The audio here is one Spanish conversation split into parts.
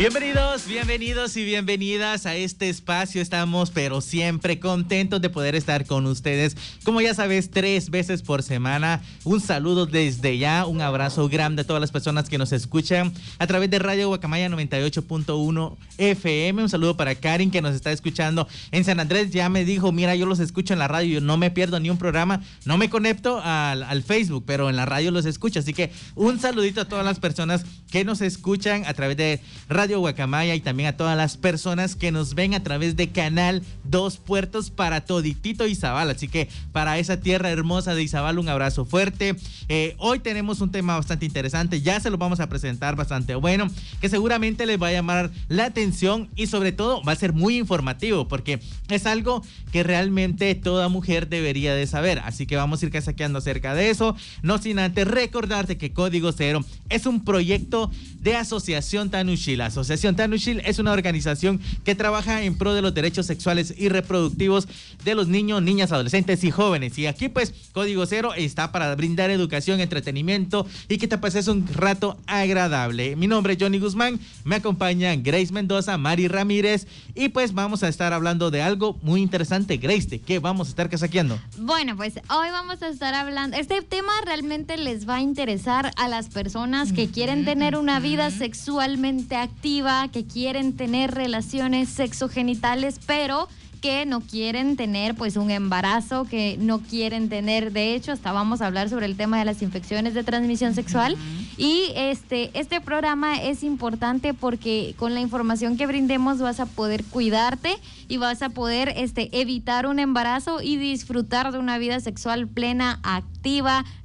Bienvenidos, bienvenidos y bienvenidas a este espacio. Estamos, pero siempre contentos de poder estar con ustedes. Como ya sabes, tres veces por semana. Un saludo desde ya, un abrazo grande a todas las personas que nos escuchan a través de Radio Guacamaya 98.1 FM. Un saludo para Karin que nos está escuchando en San Andrés. Ya me dijo, mira, yo los escucho en la radio, yo no me pierdo ni un programa, no me conecto al, al Facebook, pero en la radio los escucho. Así que un saludito a todas las personas que nos escuchan a través de Radio Guacamaya y también a todas las personas que nos ven a través de Canal Dos Puertos para Toditito Izabal. Así que para esa tierra hermosa de Izabal, un abrazo fuerte. Eh, hoy tenemos un tema bastante interesante, ya se lo vamos a presentar bastante bueno, que seguramente les va a llamar la atención y sobre todo va a ser muy informativo porque es algo que realmente toda mujer debería de saber. Así que vamos a ir casaqueando acerca de eso. No sin antes recordarte que Código Cero es un proyecto de Asociación Tanushil. Asociación Tanushil es una organización que trabaja en pro de los derechos sexuales y reproductivos de los niños, niñas, adolescentes y jóvenes. Y aquí pues Código Cero está para brindar educación, entretenimiento y que te pases un rato agradable. Mi nombre es Johnny Guzmán, me acompañan Grace Mendoza, Mari Ramírez y pues vamos a estar hablando de algo muy interesante. Grace, ¿de qué vamos a estar casaqueando? Bueno, pues hoy vamos a estar hablando, este tema realmente les va a interesar a las personas que quieren tener una vida sexualmente activa, que quieren tener relaciones sexogenitales, pero que no quieren tener pues un embarazo, que no quieren tener, de hecho, hasta vamos a hablar sobre el tema de las infecciones de transmisión sexual. Y este, este programa es importante porque con la información que brindemos vas a poder cuidarte y vas a poder este, evitar un embarazo y disfrutar de una vida sexual plena, activa,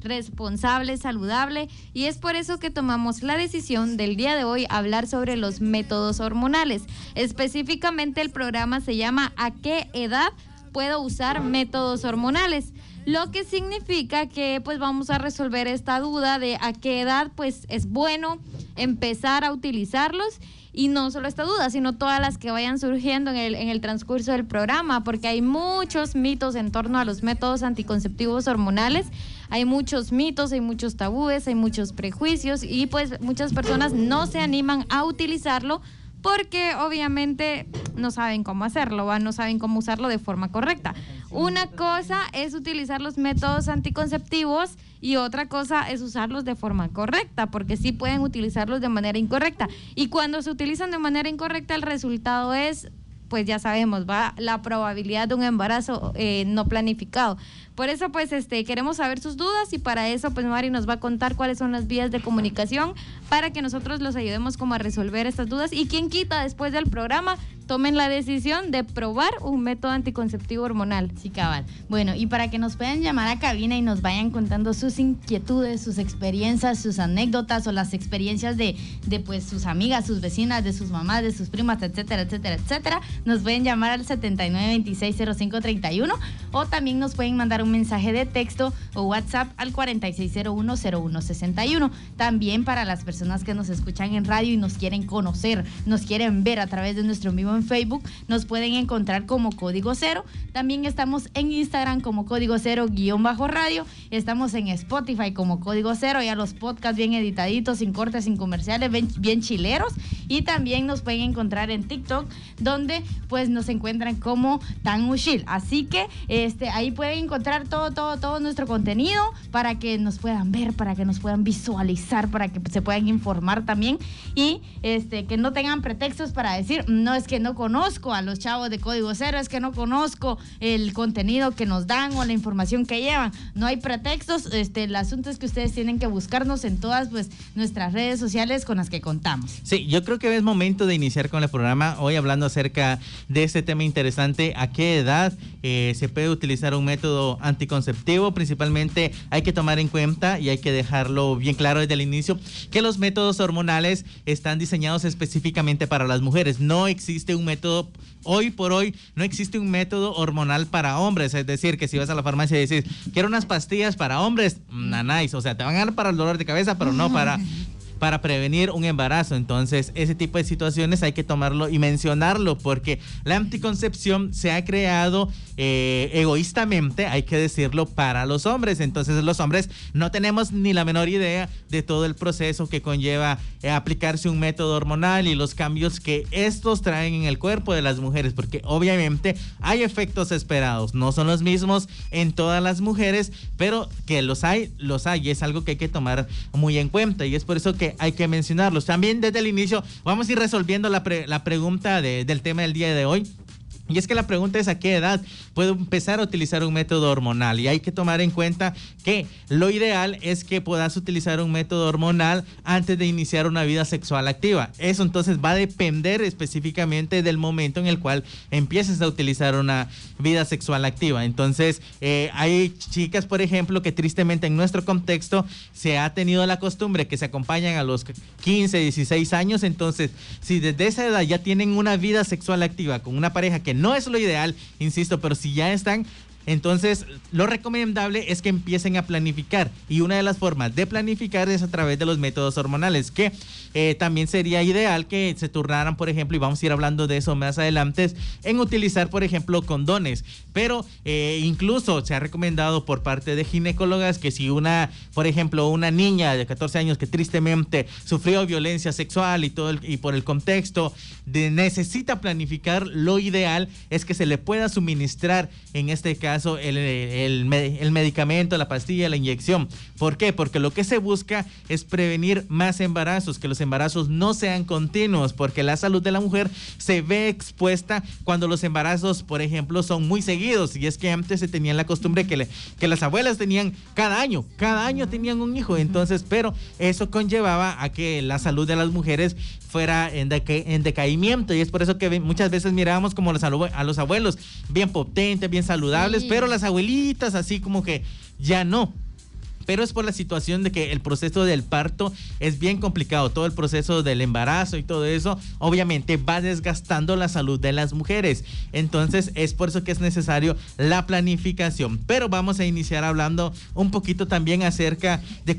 responsable, saludable. Y es por eso que tomamos la decisión del día de hoy hablar sobre los métodos hormonales. Específicamente el programa se llama ¿A qué edad puedo usar métodos hormonales? Lo que significa que pues vamos a resolver esta duda de a qué edad pues es bueno empezar a utilizarlos y no solo esta duda, sino todas las que vayan surgiendo en el, en el transcurso del programa, porque hay muchos mitos en torno a los métodos anticonceptivos hormonales, hay muchos mitos, hay muchos tabúes, hay muchos prejuicios y pues muchas personas no se animan a utilizarlo porque obviamente no saben cómo hacerlo, ¿va? no saben cómo usarlo de forma correcta. Una cosa es utilizar los métodos anticonceptivos y otra cosa es usarlos de forma correcta, porque sí pueden utilizarlos de manera incorrecta. Y cuando se utilizan de manera incorrecta, el resultado es, pues ya sabemos, va la probabilidad de un embarazo eh, no planificado. Por eso, pues, este, queremos saber sus dudas y para eso, pues, Mari nos va a contar cuáles son las vías de comunicación para que nosotros los ayudemos como a resolver estas dudas. Y quien quita después del programa, tomen la decisión de probar un método anticonceptivo hormonal. Sí, cabal. Bueno, y para que nos puedan llamar a cabina y nos vayan contando sus inquietudes, sus experiencias, sus anécdotas o las experiencias de, de pues sus amigas, sus vecinas, de sus mamás, de sus primas, etcétera, etcétera, etcétera, nos pueden llamar al 79260531 o también nos pueden mandar un mensaje de texto o WhatsApp al 46010161. También para las personas que nos escuchan en radio y nos quieren conocer, nos quieren ver a través de nuestro vivo en Facebook, nos pueden encontrar como Código Cero. También estamos en Instagram como Código Cero guion bajo radio. Estamos en Spotify como Código Cero, ya los podcasts bien editaditos, sin cortes, sin comerciales, bien, bien chileros. Y también nos pueden encontrar en TikTok, donde pues nos encuentran como Tan Ushil. Así que este, ahí pueden encontrar todo, todo, todo nuestro contenido para que nos puedan ver, para que nos puedan visualizar, para que se puedan informar también y este, que no tengan pretextos para decir, no es que no conozco a los chavos de Código Cero, es que no conozco el contenido que nos dan o la información que llevan. No hay pretextos, este, el asunto es que ustedes tienen que buscarnos en todas pues, nuestras redes sociales con las que contamos. Sí, yo creo que es momento de iniciar con el programa, hoy hablando acerca de este tema interesante, a qué edad eh, se puede utilizar un método anticonceptivo, principalmente hay que tomar en cuenta y hay que dejarlo bien claro desde el inicio que los métodos hormonales están diseñados específicamente para las mujeres, no existe un método hoy por hoy no existe un método hormonal para hombres. Es decir, que si vas a la farmacia y dices, quiero unas pastillas para hombres, nice. O sea, te van a dar para el dolor de cabeza, pero no para para prevenir un embarazo. Entonces, ese tipo de situaciones hay que tomarlo y mencionarlo porque la anticoncepción se ha creado eh, egoístamente, hay que decirlo, para los hombres. Entonces, los hombres no tenemos ni la menor idea de todo el proceso que conlleva eh, aplicarse un método hormonal y los cambios que estos traen en el cuerpo de las mujeres, porque obviamente hay efectos esperados, no son los mismos en todas las mujeres, pero que los hay, los hay, y es algo que hay que tomar muy en cuenta y es por eso que hay que mencionarlos. También desde el inicio vamos a ir resolviendo la, la pregunta del tema del día de hoy. Y es que la pregunta es a qué edad puedo empezar a utilizar un método hormonal. Y hay que tomar en cuenta que lo ideal es que puedas utilizar un método hormonal antes de iniciar una vida sexual activa. Eso entonces va a depender específicamente del momento en el cual empieces a utilizar una vida sexual activa. Entonces eh, hay chicas, por ejemplo, que tristemente en nuestro contexto se ha tenido la costumbre que se acompañan a los 15, 16 años. Entonces, si desde esa edad ya tienen una vida sexual activa con una pareja que no es lo ideal, insisto, pero si ya están entonces, lo recomendable es que empiecen a planificar y una de las formas de planificar es a través de los métodos hormonales, que eh, también sería ideal que se turnaran, por ejemplo, y vamos a ir hablando de eso más adelante, en utilizar, por ejemplo, condones. Pero eh, incluso se ha recomendado por parte de ginecólogas que si una, por ejemplo, una niña de 14 años que tristemente sufrió violencia sexual y todo y por el contexto de necesita planificar, lo ideal es que se le pueda suministrar en este caso el, el, medicamento, la pastilla, la inyección. ¿Por qué? Porque lo que se busca es prevenir más embarazos, que los embarazos no sean continuos, porque la salud de la mujer se ve expuesta cuando los embarazos, por ejemplo, son muy seguidos. Y es que antes se tenía la costumbre que, que las abuelas tenían cada año, cada año tenían un hijo. Entonces, pero eso conllevaba a que la salud de las mujeres fuera en, en decaimiento. Y es por eso que muchas veces mirábamos como los, a los abuelos bien potentes, bien saludables, pero las abuelitas así como que ya no pero es por la situación de que el proceso del parto es bien complicado, todo el proceso del embarazo y todo eso, obviamente va desgastando la salud de las mujeres. Entonces es por eso que es necesario la planificación. Pero vamos a iniciar hablando un poquito también acerca de,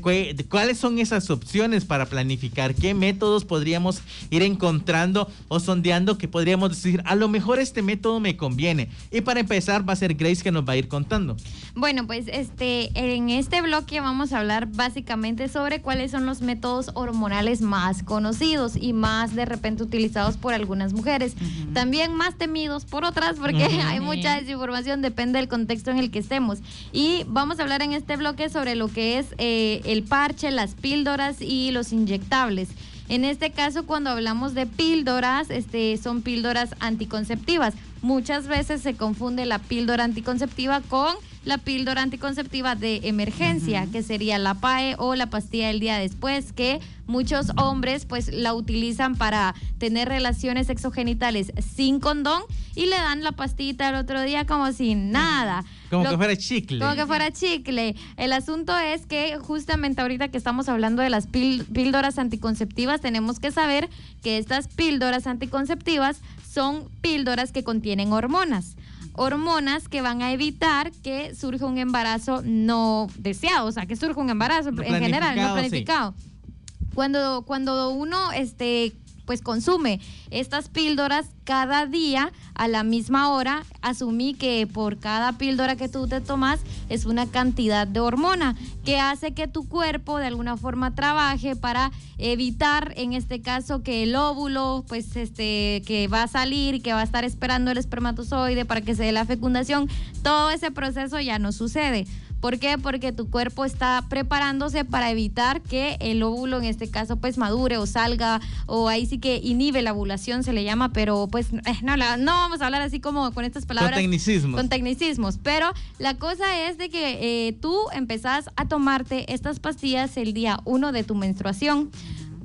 cuáles son esas opciones para planificar, qué métodos podríamos ir encontrando o sondeando que podríamos decir, a lo mejor este método me conviene. Y para empezar va a ser Grace que nos va a ir contando. Bueno, pues este en este bloque vamos a hablar básicamente sobre cuáles son los métodos hormonales más conocidos y más de repente utilizados por algunas mujeres. También más temidos por otras porque hay mucha desinformación, depende del contexto en el que estemos. Y vamos a hablar en este bloque sobre lo que es eh, el parche, las píldoras y los inyectables. En este caso, cuando hablamos de píldoras, este, son píldoras anticonceptivas. Muchas veces se confunde la píldora anticonceptiva con la píldora anticonceptiva de emergencia, que sería la PAE o la pastilla del día después, que muchos hombres pues la utilizan para tener relaciones sexogenitales sin condón y le dan la pastita el otro día como sin nada. Como que fuera chicle. Como que fuera chicle. El asunto es que justamente ahorita que estamos hablando de las píldoras anticonceptivas, tenemos que saber que estas píldoras anticonceptivas son píldoras que contienen hormonas hormonas que van a evitar que surja un embarazo no deseado, o sea, que surja un embarazo en general, no planificado. Cuando, cuando uno este, pues consume estas píldoras cada día a la misma hora, asumí que por cada píldora que tú te tomas es una cantidad de hormona que hace que tu cuerpo de alguna forma trabaje para evitar en este caso que el óvulo pues este que va a salir que va a estar esperando el espermatozoide para que se dé la fecundación, todo ese proceso ya no sucede. ¿Por qué? Porque tu cuerpo está preparándose para evitar que el óvulo en este caso pues madure o salga o ahí sí que inhibe la ovulación se le llama, pero pues eh, no, la- no vamos a hablar así como con estas palabras. Con tecnicismos. Con tecnicismos, pero la cosa es de que eh, tú empezás a tomarte estas pastillas el día uno de tu menstruación.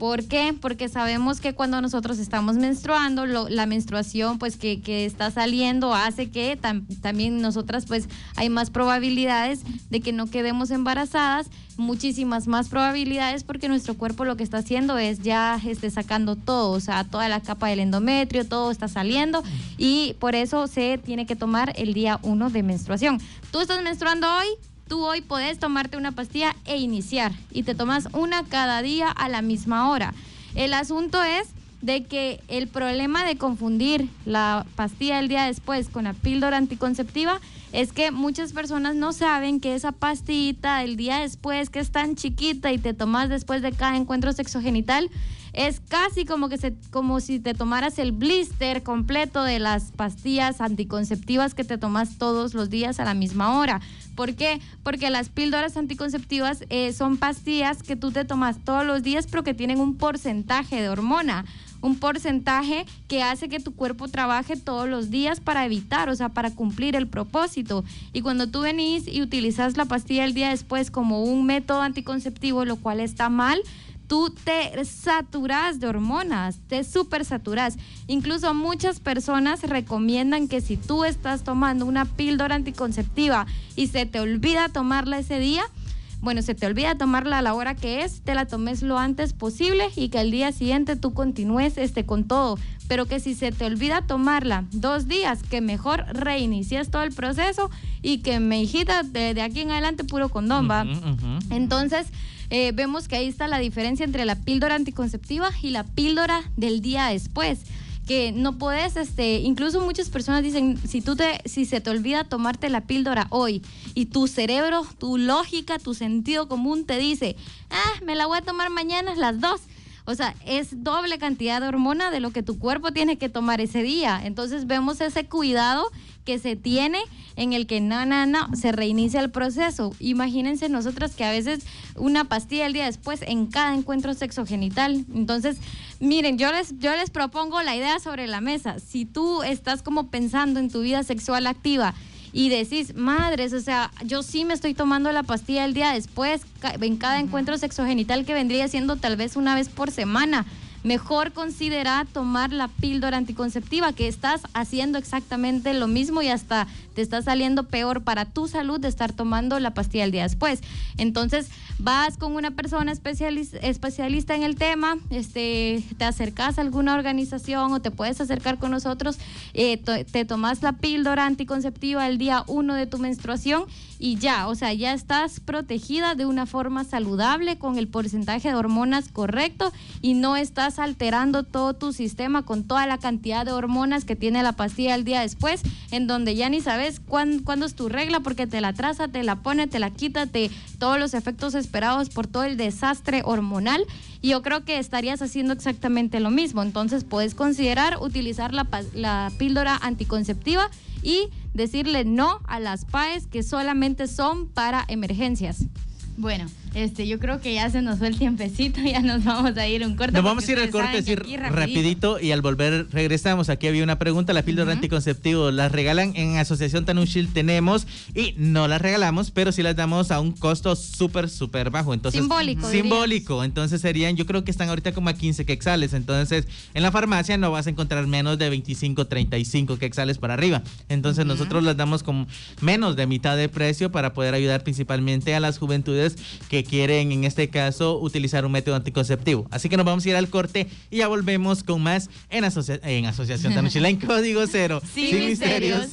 ¿Por qué? Porque sabemos que cuando nosotros estamos menstruando, la menstruación pues que, que está saliendo hace que tam- también nosotras pues hay más probabilidades de que no quedemos embarazadas, muchísimas más probabilidades porque nuestro cuerpo lo que está haciendo es ya este, sacando todo, o sea, toda la capa del endometrio, todo está saliendo y por eso se tiene que tomar el día uno de menstruación. Tú estás menstruando hoy, tú hoy podés tomarte una pastilla e iniciar y te tomas una cada día a la misma hora. El asunto es de que el problema de confundir la pastilla el día después con la píldora anticonceptiva es que muchas personas no saben que esa pastillita el día después que es tan chiquita y te tomas después de cada encuentro sexogenital es casi como que se como si te tomaras el blister completo de las pastillas anticonceptivas que te tomas todos los días a la misma hora. ¿Por qué? Porque las píldoras anticonceptivas eh, son pastillas que tú te tomas todos los días, pero que tienen un porcentaje de hormona. Un porcentaje que hace que tu cuerpo trabaje todos los días para evitar, o sea, para cumplir el propósito. Y cuando tú venís y utilizas la pastilla el día después como un método anticonceptivo, lo cual está mal, tú te saturas de hormonas, te super saturas. Incluso muchas personas recomiendan que si tú estás tomando una píldora anticonceptiva y se te olvida tomarla ese día, bueno, se te olvida tomarla a la hora que es, te la tomes lo antes posible y que al día siguiente tú continúes este con todo. Pero que si se te olvida tomarla dos días, que mejor reinicies todo el proceso y que me hijita de, de aquí en adelante puro condón, va. Entonces, eh, vemos que ahí está la diferencia entre la píldora anticonceptiva y la píldora del día después. Que no puedes, este, incluso muchas personas dicen, si tú te, si se te olvida tomarte la píldora hoy y tu cerebro, tu lógica, tu sentido común te dice, ah, me la voy a tomar mañana a las dos. O sea, es doble cantidad de hormona de lo que tu cuerpo tiene que tomar ese día. Entonces vemos ese cuidado que se tiene en el que no, no, no, se reinicia el proceso. Imagínense nosotras que a veces una pastilla el día después en cada encuentro sexogenital. Entonces, miren, yo les, yo les propongo la idea sobre la mesa. Si tú estás como pensando en tu vida sexual activa, y decís, madres, o sea, yo sí me estoy tomando la pastilla el día después, en cada encuentro sexogenital que vendría siendo tal vez una vez por semana. Mejor considera tomar la píldora anticonceptiva, que estás haciendo exactamente lo mismo y hasta te está saliendo peor para tu salud de estar tomando la pastilla el día después. Entonces, vas con una persona especialis- especialista en el tema, este, te acercas a alguna organización o te puedes acercar con nosotros, eh, te tomas la píldora anticonceptiva el día uno de tu menstruación y ya, o sea, ya estás protegida de una forma saludable con el porcentaje de hormonas correcto y no estás alterando todo tu sistema con toda la cantidad de hormonas que tiene la pastilla el día después, en donde ya ni sabes cuán- cuándo es tu regla porque te la traza, te la pone, te la quita, te, todos los efectos esperados por todo el desastre hormonal. Y yo creo que estarías haciendo exactamente lo mismo. Entonces puedes considerar utilizar la, la píldora anticonceptiva y decirle no a las PAES que solamente son para emergencias. Bueno, este, yo creo que ya se nos fue el tiempecito, ya nos vamos a ir un corte. Nos vamos a ir al corte, decir rapidito y al volver regresamos. Aquí había una pregunta, la píldora Ujú. anticonceptivo, ¿las regalan en Asociación Tanushil? Tenemos y no las regalamos, pero sí las damos a un costo súper, súper bajo. Entonces, Simbólico, Simbólico. Entonces serían, yo creo que están ahorita como a 15 quexales. Entonces, en la farmacia no vas a encontrar menos de 25, 35 quexales para arriba. Entonces, nosotros las damos con menos de mitad de precio para poder ayudar principalmente a las juventudes que quieren, en este caso, utilizar un método anticonceptivo. Así que nos vamos a ir al corte y ya volvemos con más en, asocia- en Asociación Tanuchila en Código Cero. Sin misterios.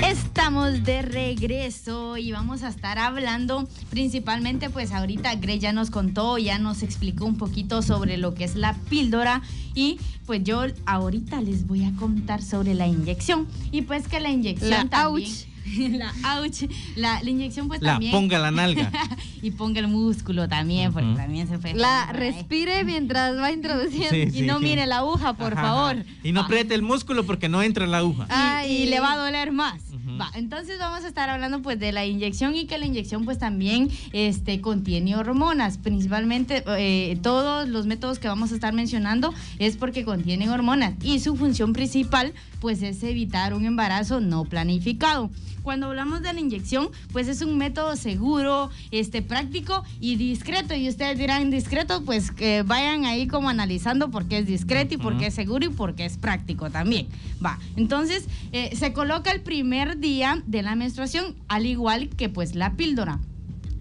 Estamos estamos de regreso y vamos a estar hablando principalmente, pues ahorita Grey ya nos contó, ya nos explicó un poquito sobre lo que es la píldora y pues yo ahorita les voy a contar sobre la inyección y pues que la inyección La también- ouch. la ouch, la, la inyección pues La también ponga la nalga. y ponga el músculo también porque también se fue La ahí. respire mientras va introduciendo. Sí, y no sí. mire la aguja por Ajá, favor ajá. Y no apriete el músculo porque no entra la aguja. y, Ay. y le va a doler más. Va, entonces vamos a estar hablando pues de la inyección y que la inyección pues también este, contiene hormonas. Principalmente eh, todos los métodos que vamos a estar mencionando es porque contienen hormonas y su función principal pues es evitar un embarazo no planificado. Cuando hablamos de la inyección, pues es un método seguro, este, práctico y discreto. Y ustedes dirán discreto, pues que vayan ahí como analizando por qué es discreto y por qué es seguro y por qué es práctico también. Va, entonces eh, se coloca el primer día de la menstruación, al igual que pues la píldora.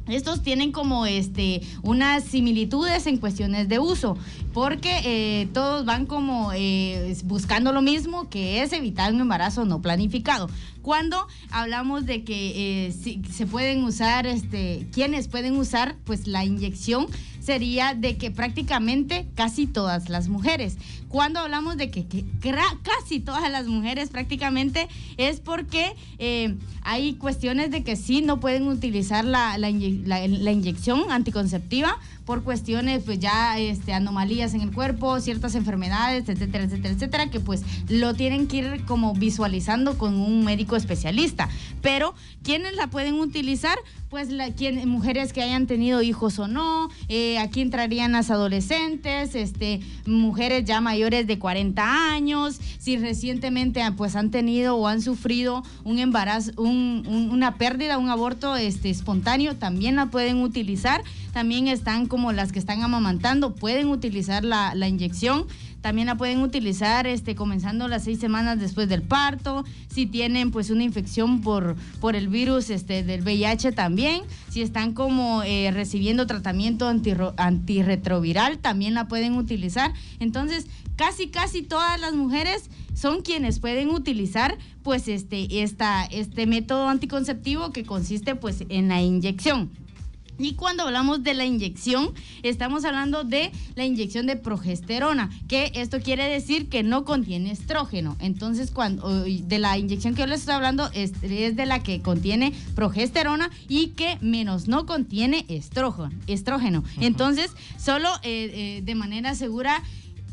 Estos tienen como este unas similitudes en cuestiones de uso, porque eh, todos van como eh, buscando lo mismo, que es evitar un embarazo no planificado. Cuando hablamos de que eh, si- se pueden usar, este, quienes pueden usar, pues la inyección sería de que prácticamente casi todas las mujeres. Cuando hablamos de que, casi todas las mujeres prácticamente es porque eh, hay cuestiones de que sí no pueden utilizar la- la inyección anticonceptiva por cuestiones pues ya este, anomalías en el cuerpo, ciertas enfermedades, etcétera, etcétera, etcétera, que pues lo tienen que ir como visualizando con un médico especialista. Pero, ¿quiénes la pueden utilizar? Pues la, quien, mujeres que hayan tenido hijos o no, eh, aquí entrarían las adolescentes, este, mujeres ya mayores de 40 años, si recientemente ah, pues han tenido o han sufrido un embarazo, un- un- una pérdida, un aborto este, espontáneo, también la pueden utilizar. También están como las que están amamantando, pueden utilizar la, inyección. También la pueden utilizar este, comenzando las seis semanas después del parto. Si tienen pues una infección por, por el virus este, del VIH también. Si están como eh, recibiendo tratamiento antirretroviral, también la pueden utilizar. Entonces, casi, casi todas las mujeres son quienes pueden utilizar pues este, esta, este método anticonceptivo que consiste pues en la inyección. Y cuando hablamos de la inyección, estamos hablando de la inyección de progesterona, que esto quiere decir que no contiene estrógeno. Entonces, cuando de la inyección que yo les estoy hablando es, es de la que contiene progesterona y que menos no contiene estrógeno. estrógeno. Entonces, solo eh, eh, de manera segura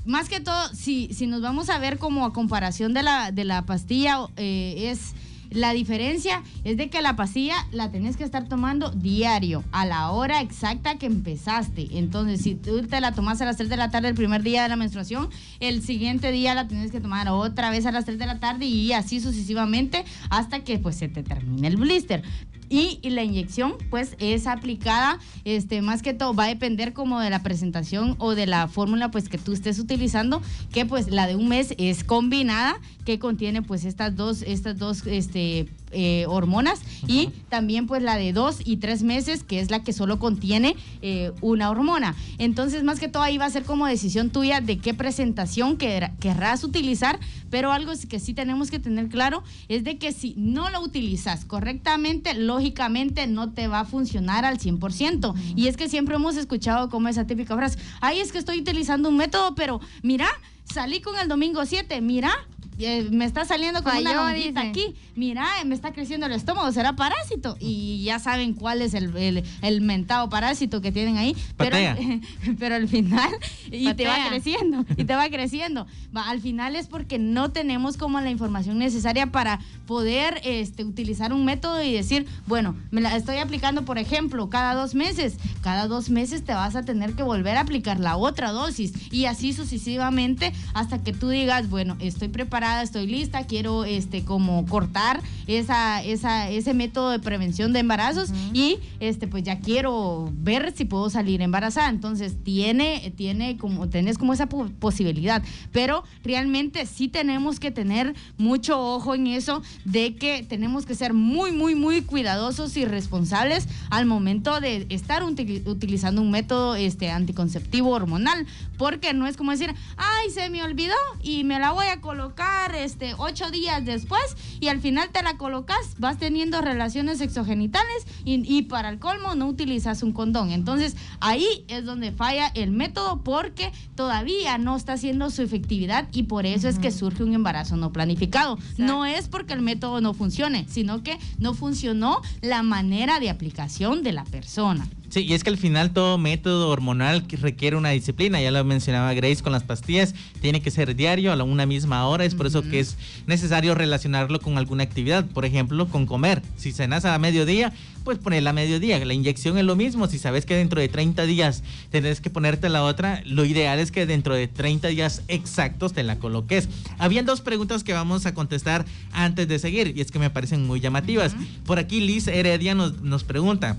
más que todo, si, si nos vamos a ver como a comparación de la, de la pastilla, eh, es la diferencia es de que la pastilla la tenés que estar tomando diario, a la hora exacta que empezaste. Entonces, si tú te la tomas a las 3 de la tarde el primer día de la menstruación, el siguiente día la tenés que tomar otra vez a las 3 de la tarde y así sucesivamente hasta que pues se te termine el blister. Y, la inyección, pues, es aplicada, este, más que todo, va a depender como de la presentación o de la fórmula, pues, que tú estés utilizando, que, pues, la de un mes es combinada, que contiene, pues, estas dos, estas dos, este, eh, hormonas, y también, pues, la de dos y tres meses, que es la que solo contiene eh, una hormona. Entonces, más que todo, ahí va a ser como decisión tuya de qué presentación querrá- querrás utilizar, pero algo que sí tenemos que tener claro es de que si no lo utilizas correctamente, lógicamente no te va a funcionar al 100%. Y es que siempre hemos escuchado como esa típica frase, ay, es que estoy utilizando un método, pero mira, salí con el domingo 7, mira. Eh, me está saliendo como una Falló, lonjita aquí. Mira, eh, me está creciendo el estómago, será parásito. Y ya saben cuál es el, el, el mentado parásito que tienen ahí. Pero, Patea. pero al final, y te va creciendo, y te va creciendo. Va, al final es porque no tenemos como la información necesaria para poder este, utilizar un método y decir, bueno, me la estoy aplicando, por ejemplo, cada dos meses. Cada dos meses te vas a tener que volver a aplicar la otra dosis y así sucesivamente hasta que tú digas, bueno, estoy preparada, estoy lista, quiero este como cortar esa, esa, ese método de prevención de embarazos y este pues ya quiero ver si puedo salir embarazada. Entonces tiene, tiene como, tenés como esa po- posibilidad. Pero realmente sí tenemos que tener mucho ojo en eso de que tenemos que ser muy, muy, muy cuidadosos y responsables al momento de estar util- utilizando un método este, anticonceptivo hormonal. Porque no es como decir, ay, se me olvidó y me la voy a colocar este, ocho días después y al final te la colocas, vas teniendo relaciones sexogenitales y, y para el colmo no utilizas un condón. Entonces ahí es donde falla el método porque todavía no está haciendo su efectividad y por eso es que surge un embarazo no planificado. No es porque el método no funcione, sino que no funcionó la manera de aplicación de la persona. Sí, y es que al final todo método hormonal requiere una disciplina, ya lo mencionaba Grace con las pastillas, tiene que ser diario a una misma hora, es por eso que es necesario relacionarlo con alguna actividad, por ejemplo, con comer. Si cenas a mediodía, pues ponerla a mediodía. La inyección es lo mismo, si sabes que dentro de 30 días tenés que ponerte la otra, lo ideal es que dentro de 30 días exactos te la coloques. Habían dos preguntas que vamos a contestar antes de seguir, y es que me parecen muy llamativas. Por aquí Liz Heredia nos, nos pregunta,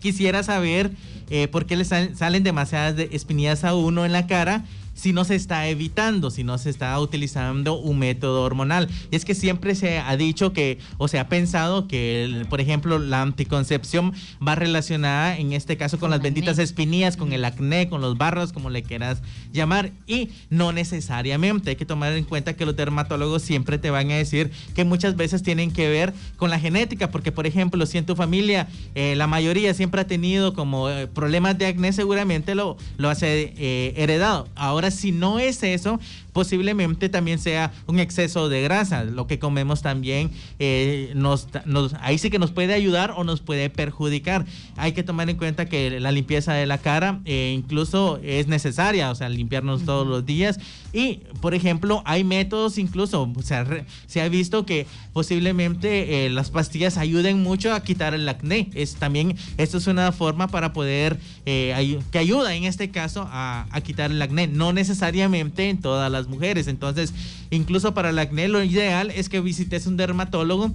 quisiera saber eh, por qué le sal- salen demasiadas de- espinillas a uno en la cara si no se está evitando, si no se está utilizando un método hormonal. Y es que siempre se ha dicho que, o se ha pensado que, el- por ejemplo, la anticoncepción va relacionada, en este caso, con Con las acné. benditas espinillas, con el acné, con los barros, como le quieras llamar. Y no necesariamente. Hay que tomar en cuenta que los dermatólogos siempre te van a decir que muchas veces tienen que ver con la genética, porque, por ejemplo, si en tu familia eh, la mayoría siempre ha tenido como eh, problemas de acné, seguramente lo, lo hace eh, heredado. Ahora, si no es eso, posiblemente también sea un exceso de grasa. Lo que comemos también eh, nos, nos- ahí sí que nos puede ayudar o nos puede perjudicar. Hay que tomar en cuenta que la limpieza de la cara eh, incluso es necesaria, o sea, limpiarnos todos los días. Y, por ejemplo, hay métodos incluso, o sea, re- se ha visto que posiblemente eh, las pastillas ayuden mucho a quitar el acné. Es también, esto es una forma para poder, que ayuda en este caso a, a quitar el acné. No necesariamente en todas las mujeres. Entonces, incluso para el acné, lo ideal es que visites un dermatólogo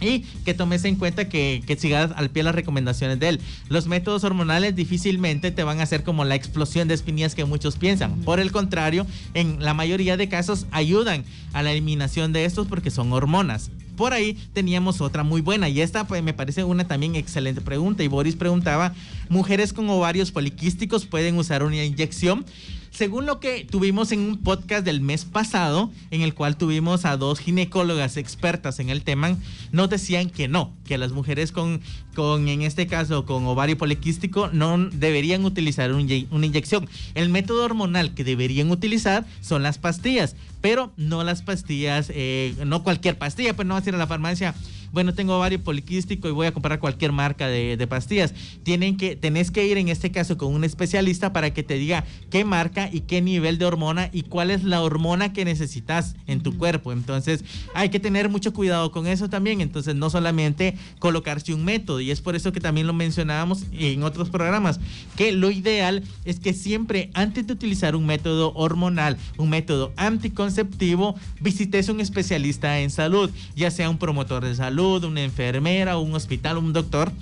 y que tomes en cuenta que, que sigas al pie las recomendaciones de él. Los métodos hormonales difícilmente te van a hacer como la explosión de espinillas que muchos piensan. Por el contrario, en la mayoría de casos ayudan a la eliminación de estos porque son hormonas. Por ahí teníamos otra muy buena y esta pues, me parece una también excelente pregunta. Y Boris preguntaba, ¿mujeres con ovarios poliquísticos pueden usar una inyección? Según lo que tuvimos en un podcast del mes pasado, en el cual tuvimos a dos ginecólogas expertas en el tema, nos decían que no, que las mujeres con, con en este caso, con ovario poliquístico, no deberían utilizar una inyección. El método hormonal que deberían utilizar son las pastillas, pero no las pastillas, eh, no cualquier pastilla, pues no vas a ir a la farmacia bueno, tengo ovario poliquístico y voy a comprar cualquier marca de, de pastillas. Tienen que, tenés que ir en este caso con un especialista para que te diga qué marca y qué nivel de hormona y cuál es la hormona que necesitas en tu cuerpo. Entonces, hay que tener mucho cuidado con eso también. Entonces, no solamente colocarse un método, y es por eso que también lo mencionábamos en otros programas, que lo ideal es que siempre antes de utilizar un método hormonal, un método anticonceptivo, visites un especialista en salud, ya sea un promotor de salud, una enfermera, un hospital, un doctor,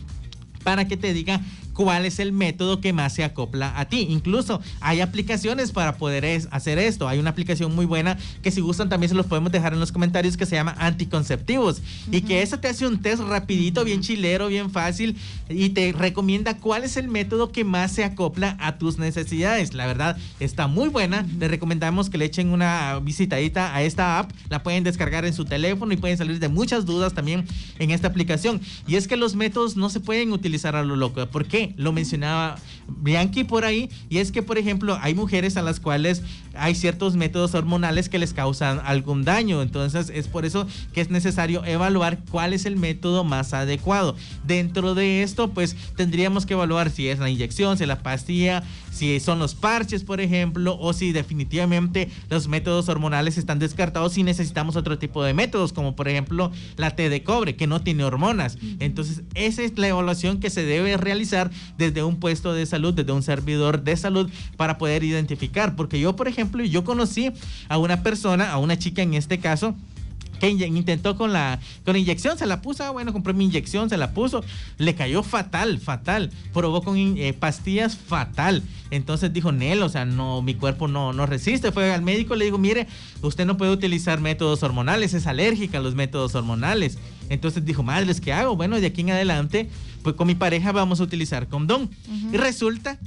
para que te diga cuál es el método que más se acopla a ti. Incluso hay aplicaciones para poder es- hacer esto. Hay una aplicación muy buena que si gustan también se los podemos dejar en los comentarios que se llama Anticonceptivos y que esa te hace un test rapidito, bien chilero, bien fácil y te recomienda cuál es el método que más se acopla a tus necesidades. La verdad está muy buena. Les recomendamos que le echen una visitadita a esta app. La pueden descargar en su teléfono y pueden salir de muchas dudas también en esta aplicación. Y es que los métodos no se pueden utilizar a lo loco. ¿Por qué? Lo mencionaba Bianchi por ahí. Y es que, por ejemplo, hay mujeres a las cuales hay ciertos métodos hormonales que les causan algún daño. Entonces es por eso que es necesario evaluar cuál es el método más adecuado. Dentro de esto, pues tendríamos que evaluar si es la inyección, si es la pastilla, si son los parches, por ejemplo, o si definitivamente los métodos hormonales están descartados y necesitamos otro tipo de métodos, como por ejemplo la té de cobre, que no tiene hormonas. Entonces, esa es la evaluación que se debe realizar desde un puesto de salud, desde un servidor de salud, para poder identificar. Porque yo, por ejemplo, yo conocí a una persona, a una chica en este caso, que intentó con la, con inyección, se la puso, ah, bueno, compré mi inyección, se la puso, le cayó fatal, fatal, probó con eh, pastillas fatal. Entonces dijo, Nel, o sea, no, mi cuerpo no, no resiste. Fue al médico, le digo, mire, usted no puede utilizar métodos hormonales, es alérgica a los métodos hormonales. Entonces dijo, madres, ¿qué hago? Bueno, de aquí en adelante, pues con mi pareja vamos a utilizar condón. Y resulta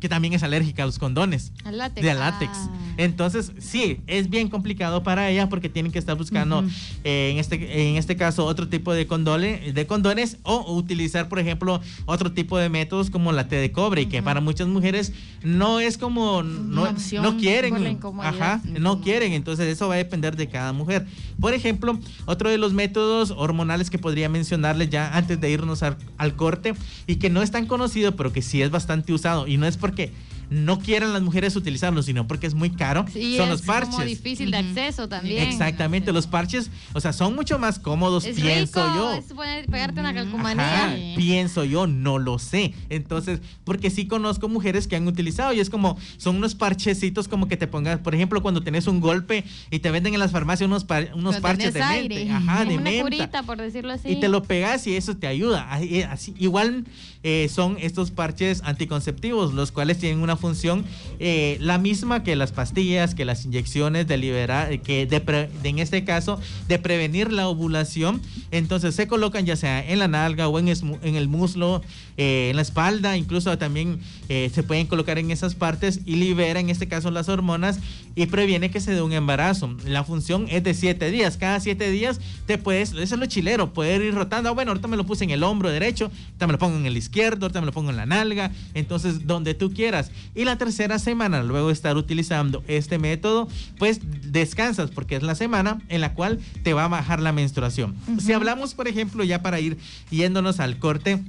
que también es alérgica a los condones. Al látex. De látex. Ah. Entonces, sí, es bien complicado para ella porque tienen que estar buscando, Ujú. eh, en, este, en este caso, otro tipo de, condole, de condones o utilizar, por ejemplo, otro tipo de métodos como la T de cobre, y que para muchas mujeres no es como, no, opción no quieren, por ajá, no quieren, entonces eso va a depender de cada mujer. Por ejemplo, otro de los métodos hormonales que podría mencionarles ya antes de irnos al, al corte y que no es tan conocido, pero que sí es bastante usado y no es porque no quieran las mujeres utilizarlo, sino porque es muy caro, Sí, son es los parches. como difícil de acceso también. Exactamente, los parches, o sea, son mucho más cómodos, Es pienso rico, yo. es poner- pegarte una calcomanía. Ajá, Sí. pienso yo, no lo sé. Entonces, porque sí conozco mujeres que han utilizado y es como, son unos parchecitos como que te pongas, por ejemplo, cuando tenés un golpe y te venden en las farmacias unos, par- unos parches de mente, aire. ajá, Como de una menta. curita, por decirlo así. Y te lo pegas y eso te ayuda. Así- así- igual eh, son estos parches anticonceptivos, los cuales tienen una función eh, la misma que las pastillas, que las inyecciones de liberar, que pre- de- en este caso de prevenir la ovulación. Entonces se colocan ya sea en la nalga o en, el muslo, eh, en la espalda, incluso también eh, se pueden colocar en esas partes y libera en este caso las hormonas y previene que se dé un embarazo. La función es de siete días. Cada siete días te puedes, eso es lo chilero, poder ir rotando. Ah, bueno, ahorita me lo puse en el hombro derecho, ahorita me lo pongo en el izquierdo, ahorita me lo pongo en la nalga. Entonces, donde tú quieras. Y la tercera semana, luego de estar utilizando este método, pues descansas porque es la semana en la cual te va a bajar la menstruación. Si hablamos, por ejemplo, ya para ir yéndonos al corte,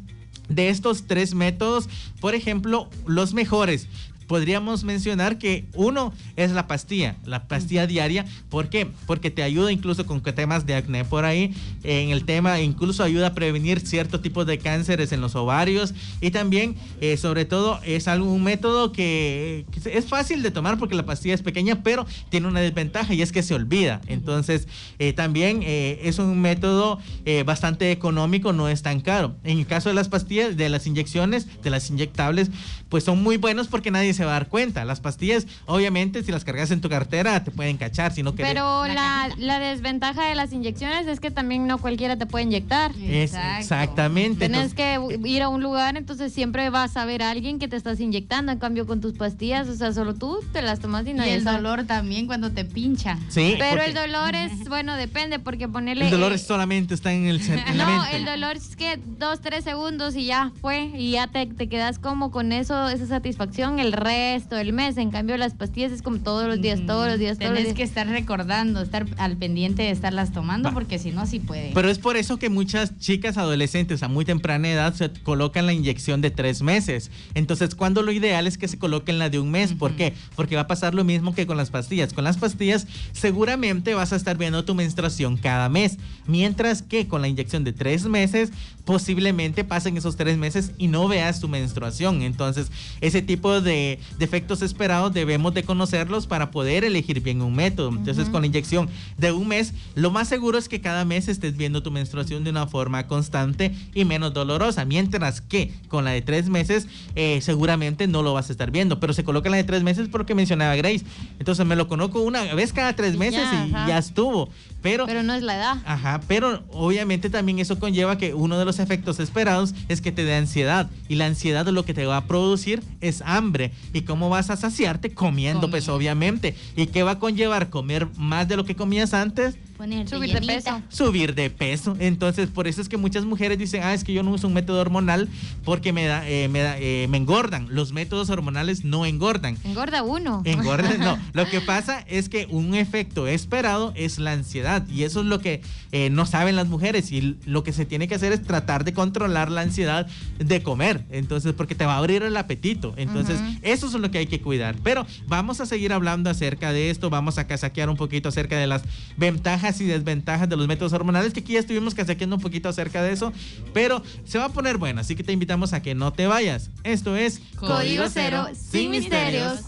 de estos tres métodos, por ejemplo, los mejores. Podríamos mencionar que uno es la pastilla, la pastilla diaria. ¿Por qué? Porque te ayuda incluso con temas de acné por ahí. En el tema, incluso ayuda a prevenir ciertos tipos de cánceres en los ovarios. Y también, eh, sobre todo, es algo, un método que, que es fácil de tomar porque la pastilla es pequeña, pero tiene una desventaja y es que se olvida. Entonces, eh, también eh, es un método eh, bastante económico, no es tan caro. En el caso de las pastillas, de las inyecciones, de las inyectables, pues son muy buenos porque nadie se va a dar cuenta. Las pastillas, obviamente, si las cargas en tu cartera, te pueden cachar. Si no querés- Pero La la, desventaja de las inyecciones es que también no cualquiera te puede inyectar. Es exactamente. Tienes entonces- que ir a un lugar, entonces siempre vas a ver a alguien que te estás inyectando. En cambio, con tus pastillas, o sea, solo tú te las tomas y Y nadie el sabe. dolor también cuando te pincha. Sí, Pero el dolor es, bueno, depende, porque ponerle. el dolor eh, es solamente está en, el, en la No, mente. el dolor es que dos, tres segundos y ya fue. Y ya te, te quedas como con eso, esa satisfacción el resto del mes. En cambio, las pastillas es como todos los días, todos los días, todos los días. que estar recordando, estar al pendiente de estarlas tomando, Va. porque si no, sí puede. Pero es por eso que muchas chicas adolescentes a muy temprana edad se colocan la inyección de tres meses. Entonces, cuando lo ideal es que se coloquen la de un mes. ¿Por qué? Porque va a pasar lo mismo que con las pastillas. Con las pastillas, seguramente vas a estar viendo tu menstruación cada mes. Mientras que con la inyección de tres meses, posiblemente pasen esos tres meses y no veas tu menstruación. Entonces, ese tipo de defectos esperados debemos de conocerlos para poder elegir bien un método. Entonces, con la inyección de un mes, lo más seguro es que cada mes estés viendo tu menstruación de una forma constante y menos dolorosa. Mientras que con la de tres meses, eh, seguramente no lo vas a estar viendo. Pero se coloca la de tres meses porque mencionaba Grace. Entonces, me lo conozco una vez cada tres Y meses ya, y ya estuvo. Pero Pero no es la edad. Ajá, pero obviamente también eso conlleva que uno de los efectos esperados es que te dé ansiedad. Y la ansiedad lo que te va a producir es hambre. ¿Y cómo vas a saciarte? Comiendo, pues Comiendo. obviamente. ¿Y qué va a conllevar? Comer más de lo que comías antes. Ponerte Subir de peso. Subir de peso. Entonces, por eso es que muchas mujeres dicen, ah, es que yo no uso un método hormonal porque me, da, eh, me, da- eh, me engordan. Los métodos hormonales no engordan. Engorda uno. Engorda, no. Lo que pasa es que un efecto esperado es la ansiedad y eso es lo que eh, no saben las mujeres y lo que se tiene que hacer es tratar de controlar la ansiedad de comer. Entonces, porque te va a abrir el apetito. Entonces, Ujú. eso es lo que hay que cuidar. Pero vamos a seguir hablando acerca de esto. Vamos a casaquear un poquito acerca de las ventajas y desventajas de los métodos hormonales, que aquí ya estuvimos casaqueando un poquito acerca de eso. Pero se va a poner bueno, así que te invitamos a que no te vayas. Esto es Código Cero, sin misterios.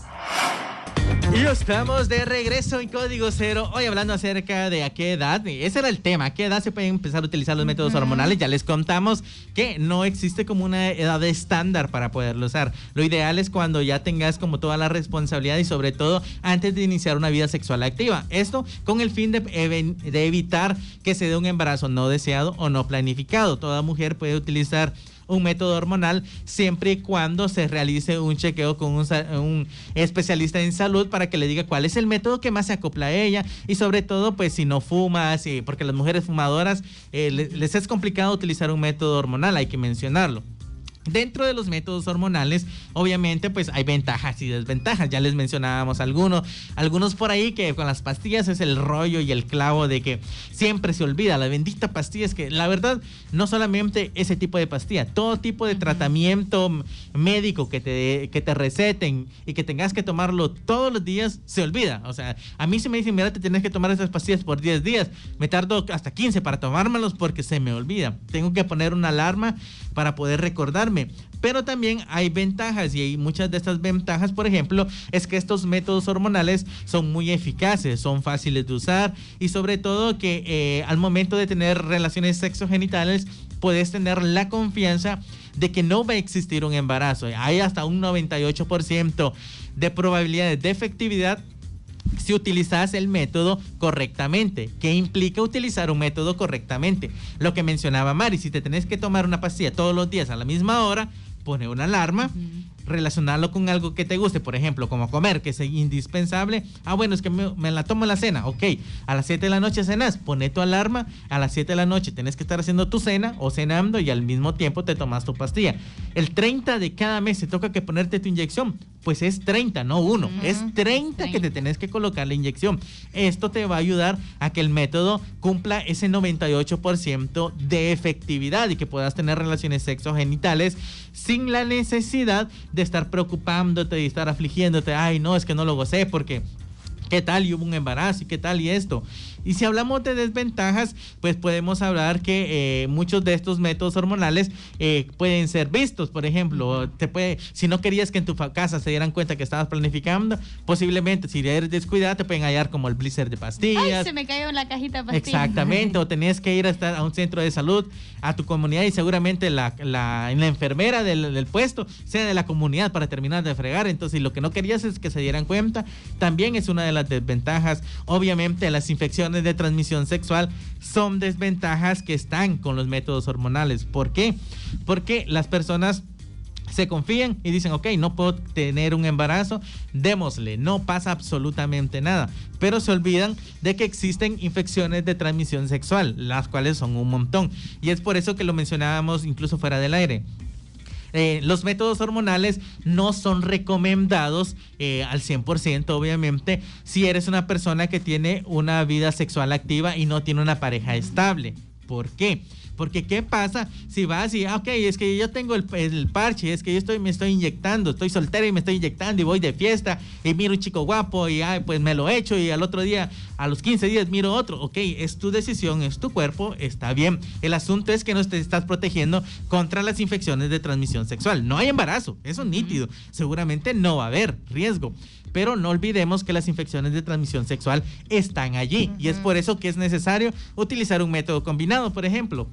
Y estamos de regreso en Código Cero, hoy hablando acerca de a qué edad, ese era el tema, a qué edad se pueden empezar a utilizar los métodos hormonales, ya les contamos que no existe como una edad estándar para poderlo usar, lo ideal es cuando ya tengas como toda la responsabilidad y sobre todo antes de iniciar una vida sexual activa, esto con el fin de, de evitar que se dé un embarazo no deseado o no planificado, toda mujer puede utilizar un método hormonal siempre y cuando se realice un chequeo con un, especialista en salud para que le diga cuál es el método que más se acopla a ella y sobre todo pues si no fumas, y porque las mujeres fumadoras eh, le- les es complicado utilizar un método hormonal, hay que mencionarlo. Dentro de los métodos hormonales, obviamente, pues hay ventajas y desventajas. Ya les mencionábamos algunos. Algunos por ahí que con las pastillas es el rollo y el clavo de que siempre se olvida. La bendita pastilla es que, la verdad, no solamente ese tipo de pastilla, todo tipo de tratamiento médico que te, que te receten y que tengas que tomarlo todos los días, se olvida. O sea, a mí se me dicen, mira, te tienes que tomar esas pastillas por 10 días. Me tardo hasta 15 para tomármelos porque se me olvida. Tengo que poner una alarma para poder recordarme. Pero también hay ventajas y hay muchas de estas ventajas, por ejemplo, es que estos métodos hormonales son muy eficaces, son fáciles de usar y sobre todo que eh, al momento de tener relaciones sexogenitales puedes tener la confianza de que no va a existir un embarazo. Hay hasta un 98% de probabilidades de efectividad si utilizas el método correctamente. ¿Qué implica utilizar un método correctamente? Lo que mencionaba Mari, si te tenés que tomar una pastilla todos los días a la misma hora, pone una alarma, relacionarlo con algo que te guste, por ejemplo, como comer, que es indispensable. Ah, bueno, es que me, me la tomo en la cena, ok. A las 7 de la noche cenas, pone tu alarma, a las 7 de la noche tenés que estar haciendo tu cena o cenando y al mismo tiempo te tomas tu pastilla. El 30 de cada mes te toca que ponerte tu inyección, pues es 30, no uno, es 30 que te tenés que colocar la inyección. Esto te va a ayudar a que el método cumpla ese 98% de efectividad y que puedas tener relaciones sexogenitales sin la necesidad de estar preocupándote y estar afligiéndote. Ay, no, es que no lo gocé porque ¿Qué tal? Y hubo un embarazo y qué tal y esto. Y si hablamos de desventajas, pues podemos hablar que eh, muchos de estos métodos hormonales eh, pueden ser vistos. Por ejemplo, te puede, si no querías que en tu casa se dieran cuenta que estabas planificando, posiblemente si eres descuidada te pueden hallar como el blizzard de Ay, pastillas. se me cayó en la cajita de pastillas. Exactamente, o tenías que ir a, estar a un centro de salud, a tu comunidad y seguramente la, la, la enfermera del, del puesto sea de la comunidad para terminar de fregar. Entonces, lo que no querías es que se dieran cuenta, también es una de las desventajas. Obviamente, las infecciones de transmisión sexual son desventajas que están con los métodos hormonales. ¿Por qué? Porque las personas se confían y dicen, ok, no puedo tener un embarazo, démosle, no pasa absolutamente nada. Pero se olvidan de que existen infecciones de transmisión sexual, las cuales son un montón. Y es por eso que lo mencionábamos incluso fuera del aire. Eh, los métodos hormonales no son recomendados eh, al 100%, obviamente, si eres una persona que tiene una vida sexual activa y no tiene una pareja estable. ¿Por qué? Porque ¿qué pasa si vas y, ah, ok, es que yo tengo el, el parche, es que yo estoy, me estoy inyectando, estoy soltera y me estoy inyectando y voy de fiesta y miro un chico guapo y ay, pues me lo echo y al otro día, a los 15 días miro otro. Ok, es tu decisión, es tu cuerpo, está bien. El asunto es que no te estás protegiendo contra las infecciones de transmisión sexual. No hay embarazo, eso es nítido. Seguramente no va a haber riesgo. Pero no olvidemos que las infecciones de transmisión sexual están allí y es por eso que es necesario utilizar un método combinado, por ejemplo.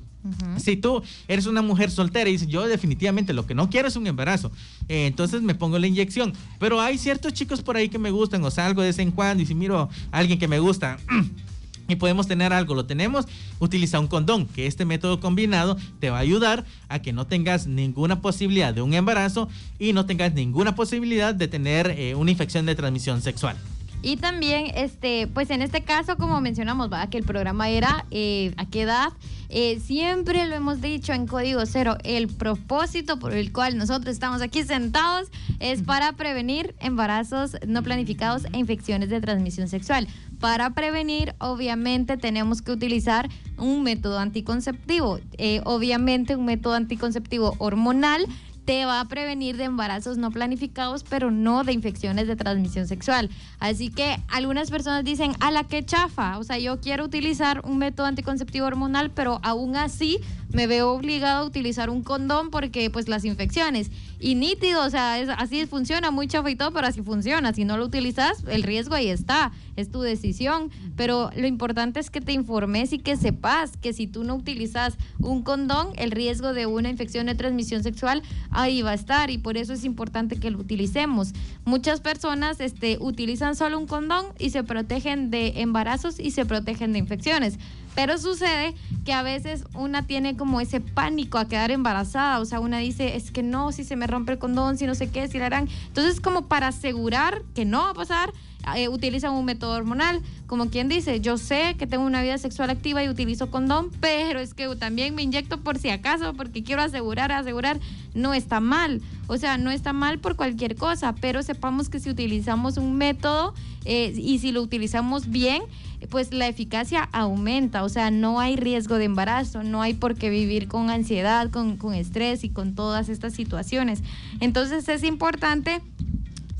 Si tú eres una mujer soltera y dices, yo definitivamente lo que no quiero es un embarazo, eh, entonces me pongo la inyección. Pero hay ciertos chicos por ahí que me gustan o salgo de vez en cuando y si miro a alguien que me gusta y podemos tener algo, lo tenemos, utiliza un condón, que este método combinado te va a ayudar a que no tengas ninguna posibilidad de un embarazo y no tengas ninguna posibilidad de tener eh, una infección de transmisión sexual. Y también, este, pues en este caso, como mencionamos, ¿va? que el programa era eh, a qué edad, eh, siempre lo hemos dicho en Código Cero, el propósito por el cual nosotros estamos aquí sentados es para prevenir embarazos no planificados e infecciones de transmisión sexual. Para prevenir, obviamente, tenemos que utilizar un método anticonceptivo. Eh, obviamente, un método anticonceptivo hormonal te va a prevenir de embarazos no planificados, pero no de infecciones de transmisión sexual. Así que algunas personas dicen, a la que chafa, o sea, yo quiero utilizar un método anticonceptivo hormonal, pero aún así me veo obligado a utilizar un condón porque pues las infecciones. Y nítido, o sea, es- así funciona, muy chafa y todo, pero así funciona. Si no lo utilizas, el riesgo ahí está. es tu decisión, pero lo importante es que te informes y que sepas que si tú no utilizas un condón, el riesgo de una infección de transmisión sexual ahí va a estar y por eso es importante que lo utilicemos. Muchas personas este, utilizan solo un condón y se protegen de embarazos y se protegen de infecciones. Pero sucede que a veces una tiene como ese pánico a quedar embarazada. O sea, una dice, es que no, si se me rompe el condón, si no sé qué, si la harán. Entonces, como para asegurar que no va a pasar, eh, utilizan un método hormonal. Como quien dice, yo sé que tengo una vida sexual activa y utilizo condón, pero es que también me inyecto por si acaso, porque quiero asegurar, asegurar, no está mal. O sea, no está mal por cualquier cosa, pero sepamos que si utilizamos un método eh, y si lo utilizamos bien, pues la eficacia aumenta, o sea, no hay riesgo de embarazo, no hay por qué vivir con ansiedad, con, con estrés y con todas estas situaciones. Entonces es importante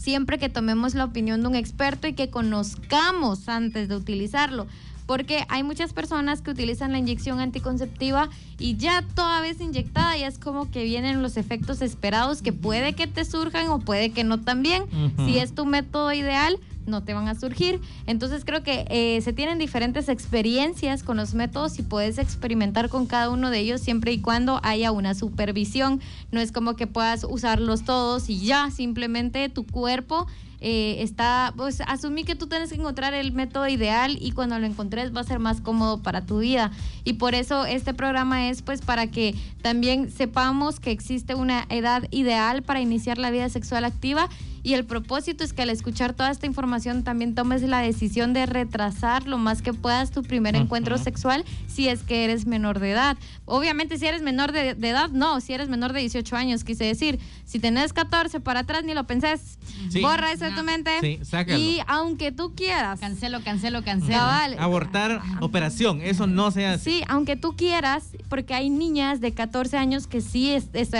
siempre que tomemos la opinión de un experto y que conozcamos antes de utilizarlo. Porque hay muchas personas que utilizan la inyección anticonceptiva y ya toda vez inyectada ya es como que vienen los efectos esperados que puede que te surjan o puede que no también. Si es tu método ideal, no te van a surgir. Entonces creo que eh, se tienen diferentes experiencias con los métodos y puedes experimentar con cada uno de ellos siempre y cuando haya una supervisión. No es como que puedas usarlos todos y ya, simplemente tu cuerpo eh, está, pues asumí que tú tienes que encontrar el método ideal y cuando lo encontres va a ser más cómodo para tu vida. Y por eso este programa es pues para que también sepamos que existe una edad ideal para iniciar la vida sexual activa y el propósito es que al escuchar toda esta información también tomes la decisión de retrasar lo más que puedas tu primer encuentro sexual si es que eres menor de edad. Obviamente si eres menor de, edad, no, si eres menor de 18 años, quise decir. Si tenés 14 para atrás, ni lo pensés. Borra eso de tu mente. Sí, sácalo. Y aunque tú quieras. Cancelo, cancelo, cancelo. Abortar operación, eso no se hace. Sí, aunque tú quieras, porque hay niñas de 14 años que sí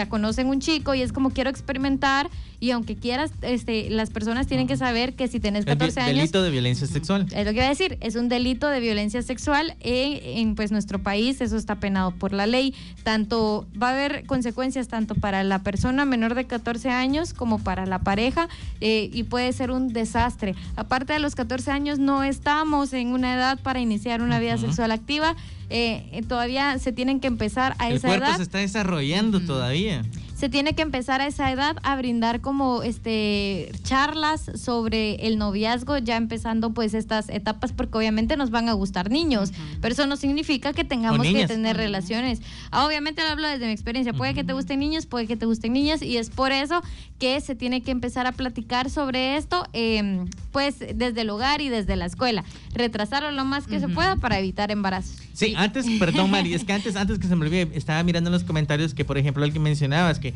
conocen un chico y es como quiero experimentar y aunque quieras, este, las personas tienen que saber que si tienes 14 años... Delito de violencia sexual. Es lo que iba a decir, es un delito de violencia sexual en, en, pues nuestro país, eso está penado por la ley. Tanto va a haber consecuencias tanto para la persona menor de 14 años como para la pareja eh, y puede ser un desastre. Aparte de los 14 años no estamos en una edad para iniciar una vida sexual activa. Eh, todavía se tienen que empezar a esa edad. El cuerpo se está desarrollando todavía. Se tiene que empezar a esa edad a brindar como este charlas sobre el noviazgo, ya empezando pues estas etapas, porque obviamente nos van a gustar niños, pero eso no significa que tengamos que tener relaciones. Ah, obviamente lo hablo desde mi experiencia, puede que te gusten niños, puede que te gusten niñas, y es por eso que se tiene que empezar a platicar sobre esto, em, pues desde el hogar y desde la escuela, retrasarlo lo más que se pueda para evitar embarazos. Sí, antes, perdón Mari, es que antes, antes que se me olvide, estaba mirando en los comentarios que por ejemplo el que mencionabas, que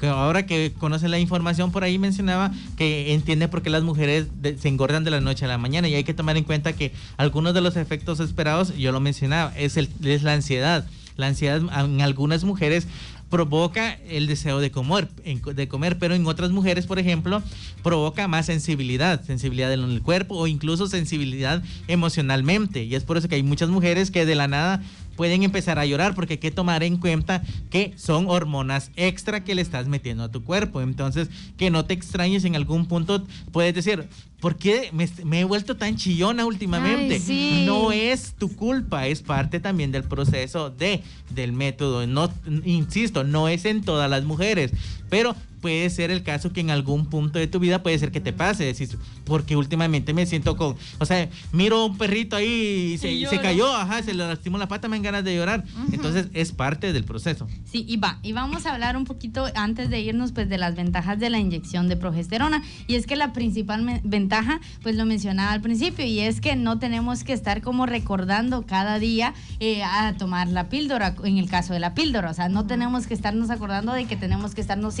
que, ahora que conoce la información por ahí mencionaba que entiende por qué las mujeres se engordan de la noche a la mañana y hay que tomar en cuenta que algunos de los efectos esperados, yo lo mencionaba, es, el, es la ansiedad. La ansiedad en algunas mujeres provoca el deseo de comer, de comer, pero en otras mujeres, por ejemplo, provoca más sensibilidad, sensibilidad en el cuerpo o incluso sensibilidad emocionalmente. Y es por eso que hay muchas mujeres que de la nada pueden empezar a llorar porque hay que tomar en cuenta que son hormonas extra que le estás metiendo a tu cuerpo. Entonces, que no te extrañes en algún punto, puedes decir, ¿por qué me, he vuelto tan chillona últimamente? No es tu culpa, es parte también del proceso de, del método. No, insisto, no es en todas las mujeres, pero puede ser el caso que en algún punto de tu vida puede ser que te pase, decir, porque últimamente me siento con, o sea, miro un perrito ahí y se, cayó, ajá, se le lastimó la pata, me dan ganas de llorar. Entonces es parte del proceso. Sí, y va, y vamos a hablar un poquito antes de irnos pues de las ventajas de la inyección de progesterona y es que la principal ventaja, pues lo mencionaba al principio y es que no tenemos que estar como recordando cada día eh, a tomar la píldora, en el caso de la píldora, o sea, no tenemos que estarnos acordando de que tenemos que estarnos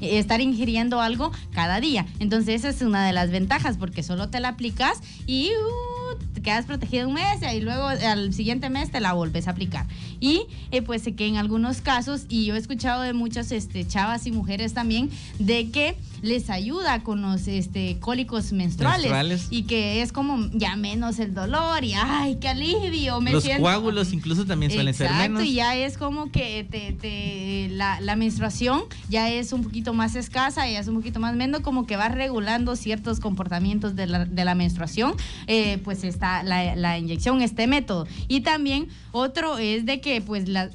estar ingiriendo algo cada día. Entonces esa es una de las ventajas porque solo te la aplicas y uh, te quedas protegido un mes y luego al siguiente mes te la vuelves a aplicar. Y eh, pues que en algunos casos, y yo he escuchado de muchas este, chavas y mujeres también, de que les ayuda con los este, cólicos menstruales, Menstruales. y que es como ya menos el dolor y ay, qué alivio, me Los siento- coágulos incluso también suelen ser Exacto, menos. y ya es como que te, te- la, la menstruación ya es un poquito más escasa, ya es un poquito más menos, como que va regulando ciertos comportamientos de la, de la menstruación, eh, pues está la, la inyección, este método. Y también otro es de que pues la,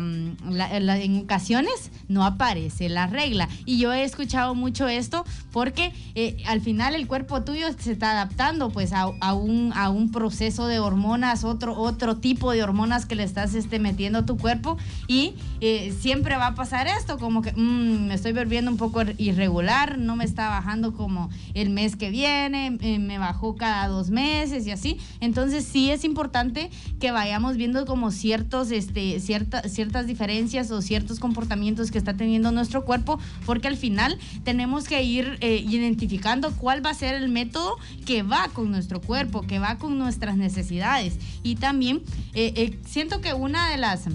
mm, la- la- en ocasiones no aparece la regla. Y yo he escuchado mucho esto porque eh, al final el cuerpo tuyo se está adaptando pues a, un, a un proceso de hormonas, otro, otro tipo de hormonas que le estás este, metiendo a tu cuerpo y eh, siempre va a pasar esto, como que "Mm, me estoy volviendo un poco irregular, no me está bajando como el mes que viene, eh, me bajó cada dos meses y así. Entonces sí es importante que vayamos viendo como ciertos, este, cierta- ciertas diferencias o ciertos comportamientos que está teniendo nuestro cuerpo, porque al final tenemos que ir eh, identificando cuál va a ser el método que va con nuestro cuerpo, que va con nuestras necesidades. Y también eh, eh, siento que una de las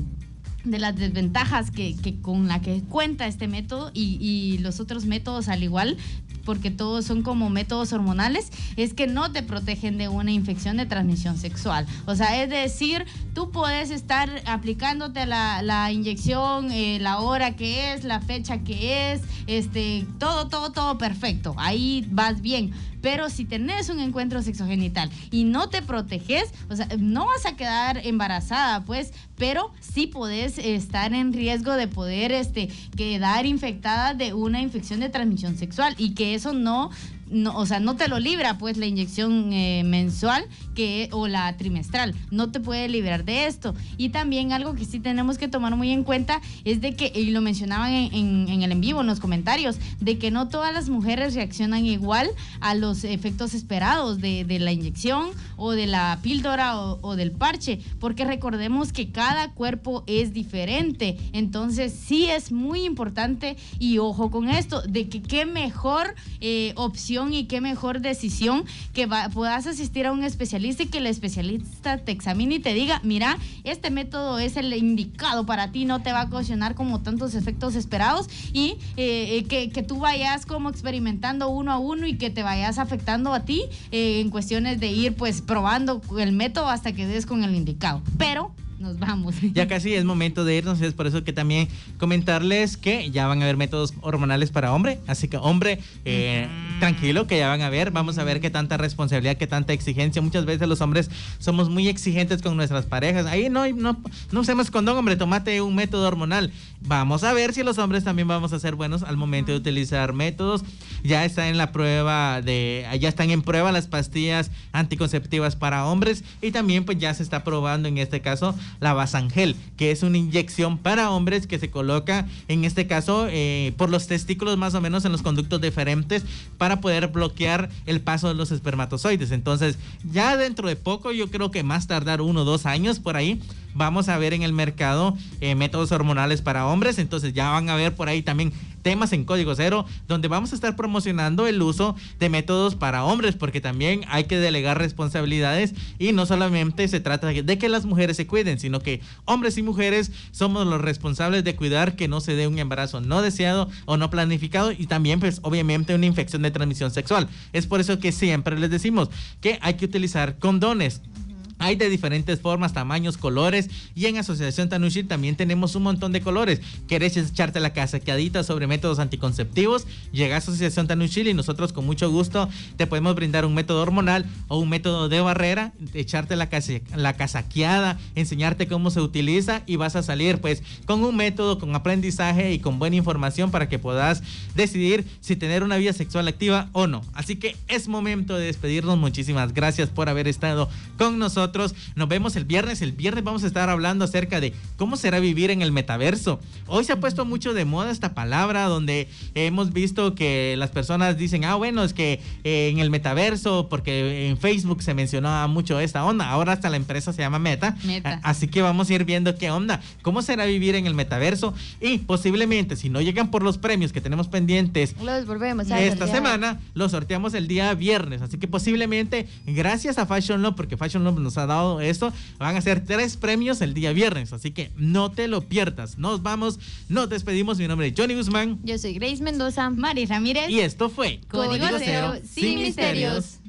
de las desventajas que, con la que cuenta este método y los otros métodos al igual porque todos son como métodos hormonales, es que no te protegen de una infección de transmisión sexual. O sea, es decir, tú puedes estar aplicándote la, la inyección, eh, la hora que es, la fecha que es, este, todo, todo, todo perfecto. Ahí vas bien. Pero si tenés un encuentro sexogenital y no te proteges, o sea, no vas a quedar embarazada, pues, pero sí podés estar en riesgo de poder este, quedar infectada de una infección de transmisión sexual y que eso no, no o sea, no te lo libra, pues, la inyección eh, mensual que, o la trimestral. No te puede librar de esto. Y también algo que sí tenemos que tomar muy en cuenta es de que, y lo mencionaban en, en- en el en vivo, en los comentarios, de que no todas las mujeres reaccionan igual a los efectos esperados de, de la inyección o de la píldora o, del parche, porque recordemos que cada cuerpo es diferente. Entonces sí es muy importante y ojo con esto, de que qué mejor eh, opción y qué mejor decisión que puedas asistir a un especialista y que el especialista te examine y te diga, mira, este método es el indicado para ti, no te va a ocasionar como tantos efectos esperados y eh, eh, que, que tú vayas como experimentando uno a uno y que te vayas afectando a ti eh, en cuestiones de ir pues probando el método hasta que des con el indicado. Pero nos vamos. Ya casi es momento de irnos, es por eso que también comentarles que ya van a haber métodos hormonales para hombre, así que hombre, eh, tranquilo que ya van a ver, vamos a ver qué tanta responsabilidad, qué tanta exigencia, muchas veces los hombres somos muy exigentes con nuestras parejas, ahí no, no, no usemos condón, hombre, tomate un método hormonal, vamos a ver si los hombres también vamos a ser buenos al momento de utilizar métodos, ya está en la prueba de, ya están en prueba las pastillas anticonceptivas para hombres y también pues ya se está probando en este caso la Basangel, que es una inyección para hombres que se coloca en este caso eh, por los testículos más o menos en los conductos deferentes para poder bloquear el paso de los espermatozoides. Entonces ya dentro de poco, yo creo que más tardar uno o dos años por ahí, vamos a ver en el mercado eh, métodos hormonales para hombres. Entonces ya van a ver por ahí también temas en código cero donde vamos a estar promocionando el uso de métodos para hombres porque también hay que delegar responsabilidades y no solamente se trata de que las mujeres se cuiden sino que hombres y mujeres somos los responsables de cuidar que no se dé un embarazo no deseado o no planificado y también pues obviamente una infección de transmisión sexual. Es por eso que siempre les decimos que hay que utilizar condones hay de diferentes formas, tamaños, colores. Y en Asociación Tanushir también tenemos un montón de colores. ¿Querés echarte la casaqueadita sobre métodos anticonceptivos? Llega a Asociación Tanushir y nosotros con mucho gusto te podemos brindar un método hormonal o un método de barrera, echarte la, la casaqueada, enseñarte cómo se utiliza y vas a salir pues con un método, con aprendizaje y con buena información para que puedas decidir si tener una vida sexual activa o no. Así que es momento de despedirnos. Muchísimas gracias por haber estado con nosotros. Nos vemos el viernes. El viernes vamos a estar hablando acerca de cómo será vivir en el metaverso. Hoy se ha puesto mucho de moda esta palabra donde hemos visto que las personas dicen, ah, bueno, es que eh, en el metaverso, porque en Facebook se mencionaba mucho esta onda. Ahora hasta la empresa se llama Meta. Meta. Así que vamos a ir viendo qué onda, cómo será vivir en el metaverso y posiblemente si no llegan por los premios que tenemos pendientes Los volvemos a esta sortear. semana, los sorteamos el día viernes. Así que posiblemente, gracias a Fashion Love, porque Fashion Love nos nos ha dado esto. Van a ser tres premios el día viernes, así que no te lo pierdas. Nos vamos, nos despedimos. Mi nombre es Johnny Guzmán Yo soy Grace Mendoza. Mari Ramírez. y esto fue Código Cero, sin misterios.